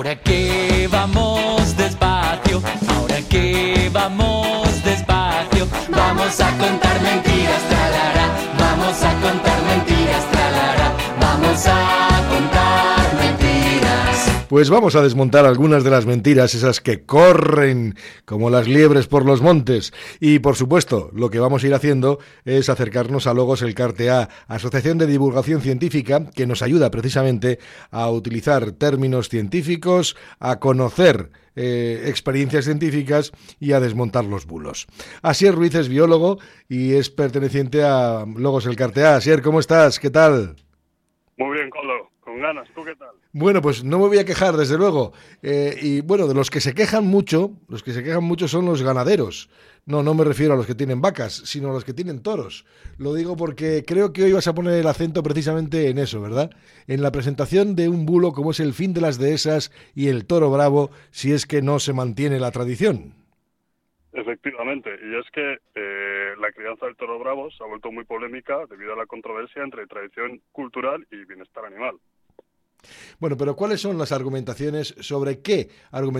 Ahora que vamos despacio, ahora que vamos despacio, vamos a contar mentiras, Pues vamos a desmontar algunas de las mentiras, esas que corren como las liebres por los montes. Y por supuesto, lo que vamos a ir haciendo es acercarnos a Logos el CARTEA, Asociación de Divulgación Científica, que nos ayuda precisamente a utilizar términos científicos, a conocer eh, experiencias científicas y a desmontar los bulos. Asier Ruiz es biólogo y es perteneciente a Logos el Cartea. Asier, ¿cómo estás? ¿Qué tal? Muy bien, Colo, con ganas. ¿Tú qué tal? Bueno, pues no me voy a quejar, desde luego. Eh, y bueno, de los que se quejan mucho, los que se quejan mucho son los ganaderos. No, no me refiero a los que tienen vacas, sino a los que tienen toros. Lo digo porque creo que hoy vas a poner el acento precisamente en eso, ¿verdad? En la presentación de un bulo como es el fin de las dehesas y el toro bravo, si es que no se mantiene la tradición. Efectivamente, y es que eh, la crianza del toro bravo se ha vuelto muy polémica debido a la controversia entre tradición cultural y bienestar animal. Bueno, pero ¿cuáles son las argumentaciones sobre qué,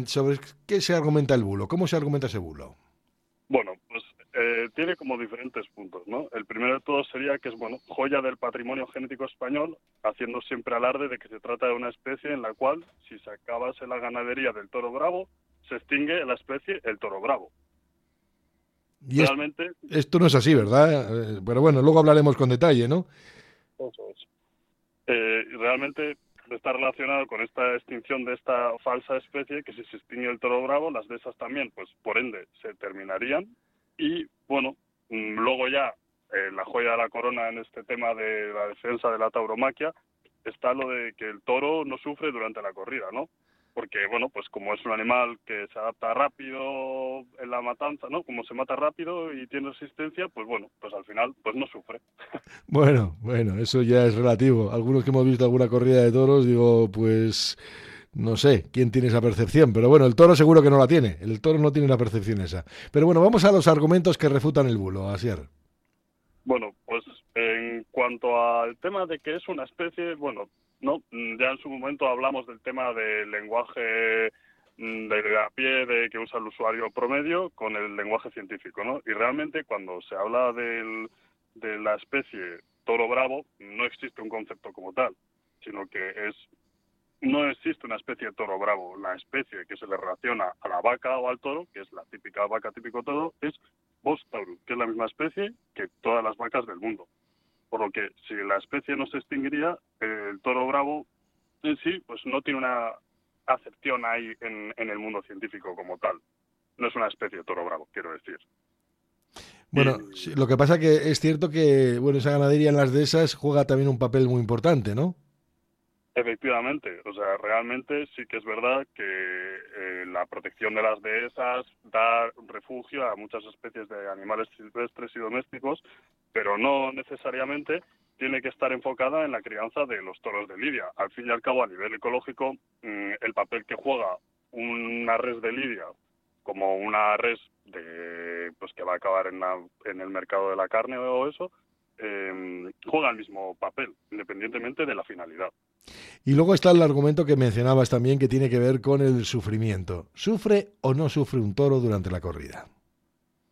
sobre qué se argumenta el bulo? ¿Cómo se argumenta ese bulo? Bueno, pues eh, tiene como diferentes puntos, ¿no? El primero de todos sería que es, bueno, joya del patrimonio genético español, haciendo siempre alarde de que se trata de una especie en la cual, si se acabase la ganadería del toro bravo, se extingue la especie el toro bravo. Y Realmente... esto no es así, ¿verdad? Eh, pero bueno, luego hablaremos con detalle, ¿no? Eso es. Eh, realmente está relacionado con esta extinción de esta falsa especie, que si se extingue el toro bravo, las de esas también, pues por ende, se terminarían. Y bueno, mm, luego ya, eh, la joya de la corona en este tema de la defensa de la tauromaquia, está lo de que el toro no sufre durante la corrida, ¿no? Porque bueno, pues como es un animal que se adapta rápido en la matanza, ¿no? Como se mata rápido y tiene resistencia, pues bueno, pues al final pues no sufre. Bueno, bueno, eso ya es relativo. Algunos que hemos visto alguna corrida de toros, digo, pues no sé quién tiene esa percepción, pero bueno, el toro seguro que no la tiene. El toro no tiene la percepción esa. Pero bueno, vamos a los argumentos que refutan el bulo, Asier. Bueno, pues en cuanto al tema de que es una especie, bueno, no, ya en su momento hablamos del tema del lenguaje mm, de a pie de que usa el usuario promedio con el lenguaje científico, ¿no? Y realmente cuando se habla del, de la especie toro bravo, no existe un concepto como tal, sino que es no existe una especie de toro bravo. La especie que se le relaciona a la vaca o al toro, que es la típica vaca típico toro, es Bos que es la misma especie que todas las vacas del mundo. Por lo que si la especie no se extinguiría, el toro bravo en sí pues no tiene una acepción ahí en, el mundo científico como tal. No es una especie de toro bravo, quiero decir. Bueno, lo que pasa que es cierto que bueno esa ganadería en las dehesas juega también un papel muy importante, ¿no? Efectivamente, o sea, realmente sí que es verdad que eh, la protección de las dehesas da refugio a muchas especies de animales silvestres y domésticos, pero no necesariamente tiene que estar enfocada en la crianza de los toros de lidia. Al fin y al cabo, a nivel ecológico, mm, el papel que juega una res de lidia como una res de, pues que va a acabar en, en el mercado de la carne o eso, eh, juega el mismo papel, independientemente de la finalidad. Y luego está el argumento que mencionabas también que tiene que ver con el sufrimiento. ¿Sufre o no sufre un toro durante la corrida?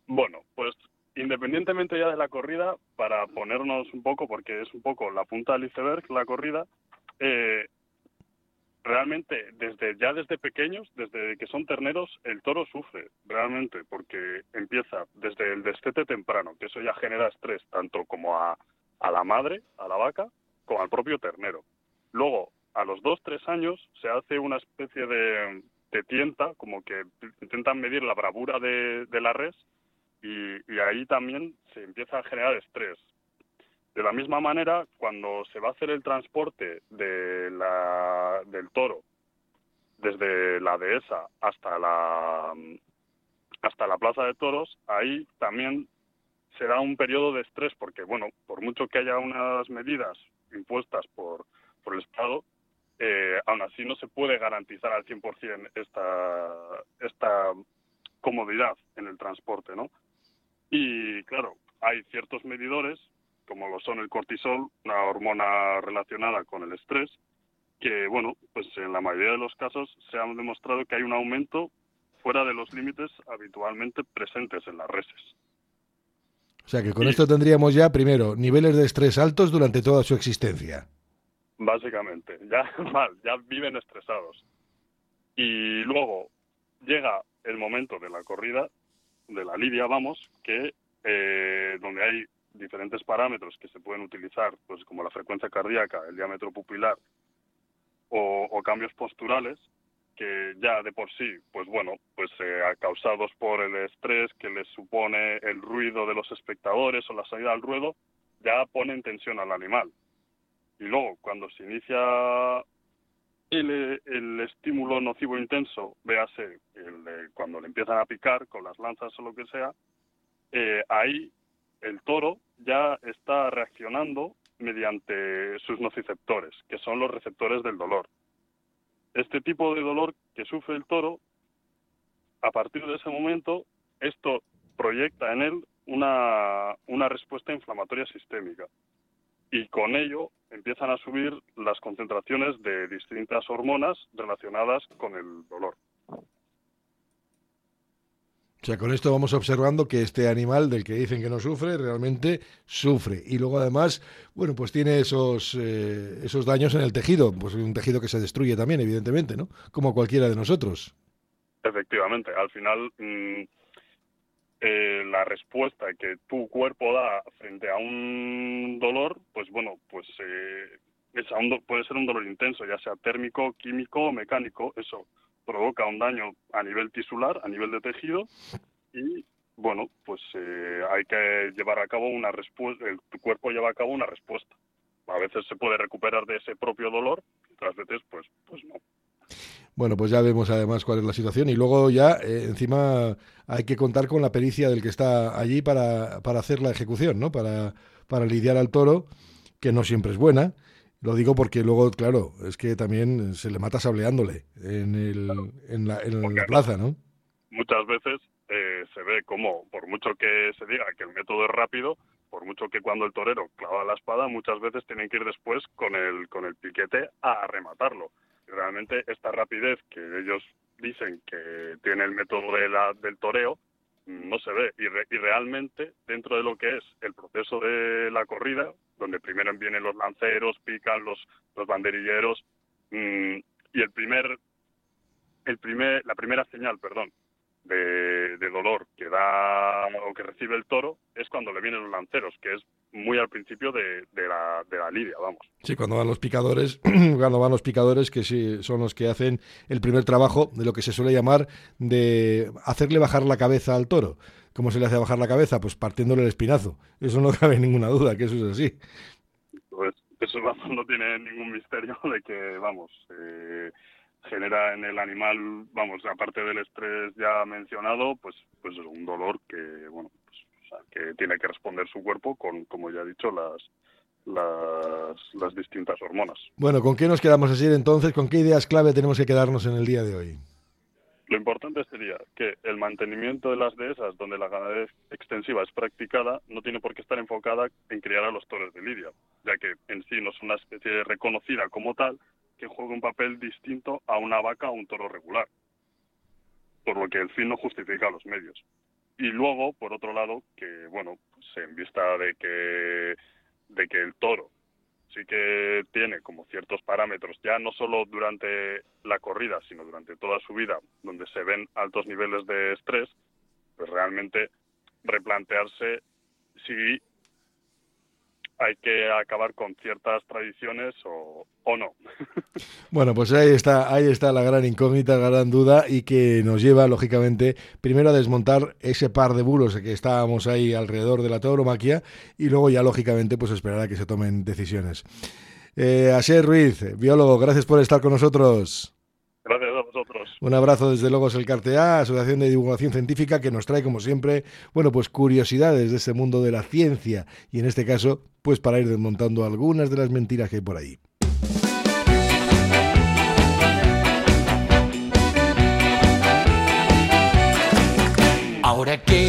Bueno, pues independientemente ya de la corrida, para ponernos un poco, porque es un poco la punta del iceberg la corrida, eh, realmente desde ya desde pequeños, desde que son terneros, el toro sufre realmente, porque empieza desde el destete temprano, que eso ya genera estrés tanto como a, a la madre, a la vaca, como al propio ternero. Luego, a los dos, tres años, se hace una especie de, tienta, como que intentan medir la bravura de, la res, y, ahí también se empieza a generar estrés. De la misma manera, cuando se va a hacer el transporte de la, del toro desde la dehesa hasta la hasta la plaza de toros, ahí también se da un periodo de estrés porque, bueno, por mucho que haya unas medidas impuestas por, por el Estado, eh, aún así no se puede garantizar al 100% esta, esta comodidad en el transporte, ¿no? Y claro, hay ciertos medidores, como lo son el cortisol, una hormona relacionada con el estrés, que, bueno, pues en la mayoría de los casos se ha demostrado que hay un aumento fuera de los límites habitualmente presentes en las reses. O sea que con esto tendríamos ya, primero, niveles de estrés altos durante toda su existencia. Básicamente, ya mal, ya viven estresados. Y luego llega el momento de la corrida, de la lidia, vamos, que eh, donde hay diferentes parámetros que se pueden utilizar, pues como la frecuencia cardíaca, el diámetro pupilar o, cambios posturales, que ya de por sí, pues bueno, pues eh, causados por el estrés que les supone el ruido de los espectadores o la salida al ruedo, ya ponen tensión al animal. Y luego, cuando se inicia el, estímulo nocivo intenso, véase cuando le empiezan a picar con las lanzas o lo que sea, eh, ahí el toro ya está reaccionando mediante sus nociceptores, que son los receptores del dolor. Este tipo de dolor que sufre el toro, a partir de ese momento, esto proyecta en él una respuesta inflamatoria sistémica y con ello empiezan a subir las concentraciones de distintas hormonas relacionadas con el dolor. O sea, con esto vamos observando que este animal del que dicen que no sufre, realmente sufre. Y luego además, bueno, pues tiene esos, eh, esos daños en el tejido, pues un tejido que se destruye también, evidentemente, ¿no? Como cualquiera de nosotros. Efectivamente, al final mm, la respuesta que tu cuerpo da frente a un dolor, pues bueno, pues eh, puede ser un dolor intenso, ya sea térmico, químico o mecánico, eso provoca un daño a nivel tisular, a nivel de tejido, y bueno, pues eh, hay que llevar a cabo una respuesta, tu cuerpo lleva a cabo una respuesta. A veces se puede recuperar de ese propio dolor, otras veces pues, pues no. Bueno, pues ya vemos además cuál es la situación y luego ya eh, encima hay que contar con la pericia del que está allí para, para hacer la ejecución, ¿no? Para, para lidiar al toro, que no siempre es buena lo digo porque luego, claro, es que también se le mata sableándole en, el, en, la, en la plaza, ¿no? Muchas veces eh, se ve como, por mucho que se diga que el método es rápido, por mucho que cuando el torero clava la espada, muchas veces tienen que ir después con el, con el piquete a rematarlo. Realmente esta rapidez que ellos dicen que tiene el método de la, del toreo, no se ve. Y, realmente, dentro de lo que es el proceso de la corrida, donde primero vienen los lanceros, pican los, los banderilleros, mm, y el primer, el primer, la primera señal, perdón, de, dolor que da o que recibe el toro es cuando le vienen los lanceros, que es muy al principio de, la, de la lidia, vamos. Sí, cuando van los picadores, cuando van los picadores que sí son los que hacen el primer trabajo de lo que se suele llamar de hacerle bajar la cabeza al toro. ¿Cómo se le hace bajar la cabeza? Pues partiéndole el espinazo. Eso no cabe ninguna duda, que eso es así. Pues eso no tiene ningún misterio de que, vamos, eh, genera en el animal, vamos, aparte del estrés ya mencionado, pues, pues un dolor que, bueno, pues, que tiene que responder su cuerpo con, como ya he dicho, las, las, las distintas hormonas. Bueno, ¿con qué nos quedamos así entonces? ¿Con qué ideas clave tenemos que quedarnos en el día de hoy? Lo importante sería que el mantenimiento de las dehesas donde la ganadería extensiva es practicada no tiene por qué estar enfocada en criar a los toros de lidia, ya que en sí no es una especie reconocida como tal, que juega un papel distinto a una vaca o un toro regular, por lo que el fin no justifica los medios. Y luego, por otro lado, que bueno, pues en vista de que de que el toro sí que tiene como ciertos parámetros, ya no solo durante la corrida, sino durante toda su vida, donde se ven altos niveles de estrés, pues realmente replantearse si hay que acabar con ciertas tradiciones o, o no. Bueno, pues ahí está, ahí está la gran incógnita, la gran duda y que nos lleva, lógicamente, primero a desmontar ese par de bulos que estábamos ahí alrededor de la tauromaquia y luego ya, lógicamente, pues esperar a que se tomen decisiones. Eh, Ruiz, biólogo, gracias por estar con nosotros. Un abrazo desde Logos el Cartea, Asociación de Divulgación Científica, que nos trae, como siempre, bueno, pues curiosidades de ese mundo de la ciencia y en este caso, pues para ir desmontando algunas de las mentiras que hay por ahí. Ahora que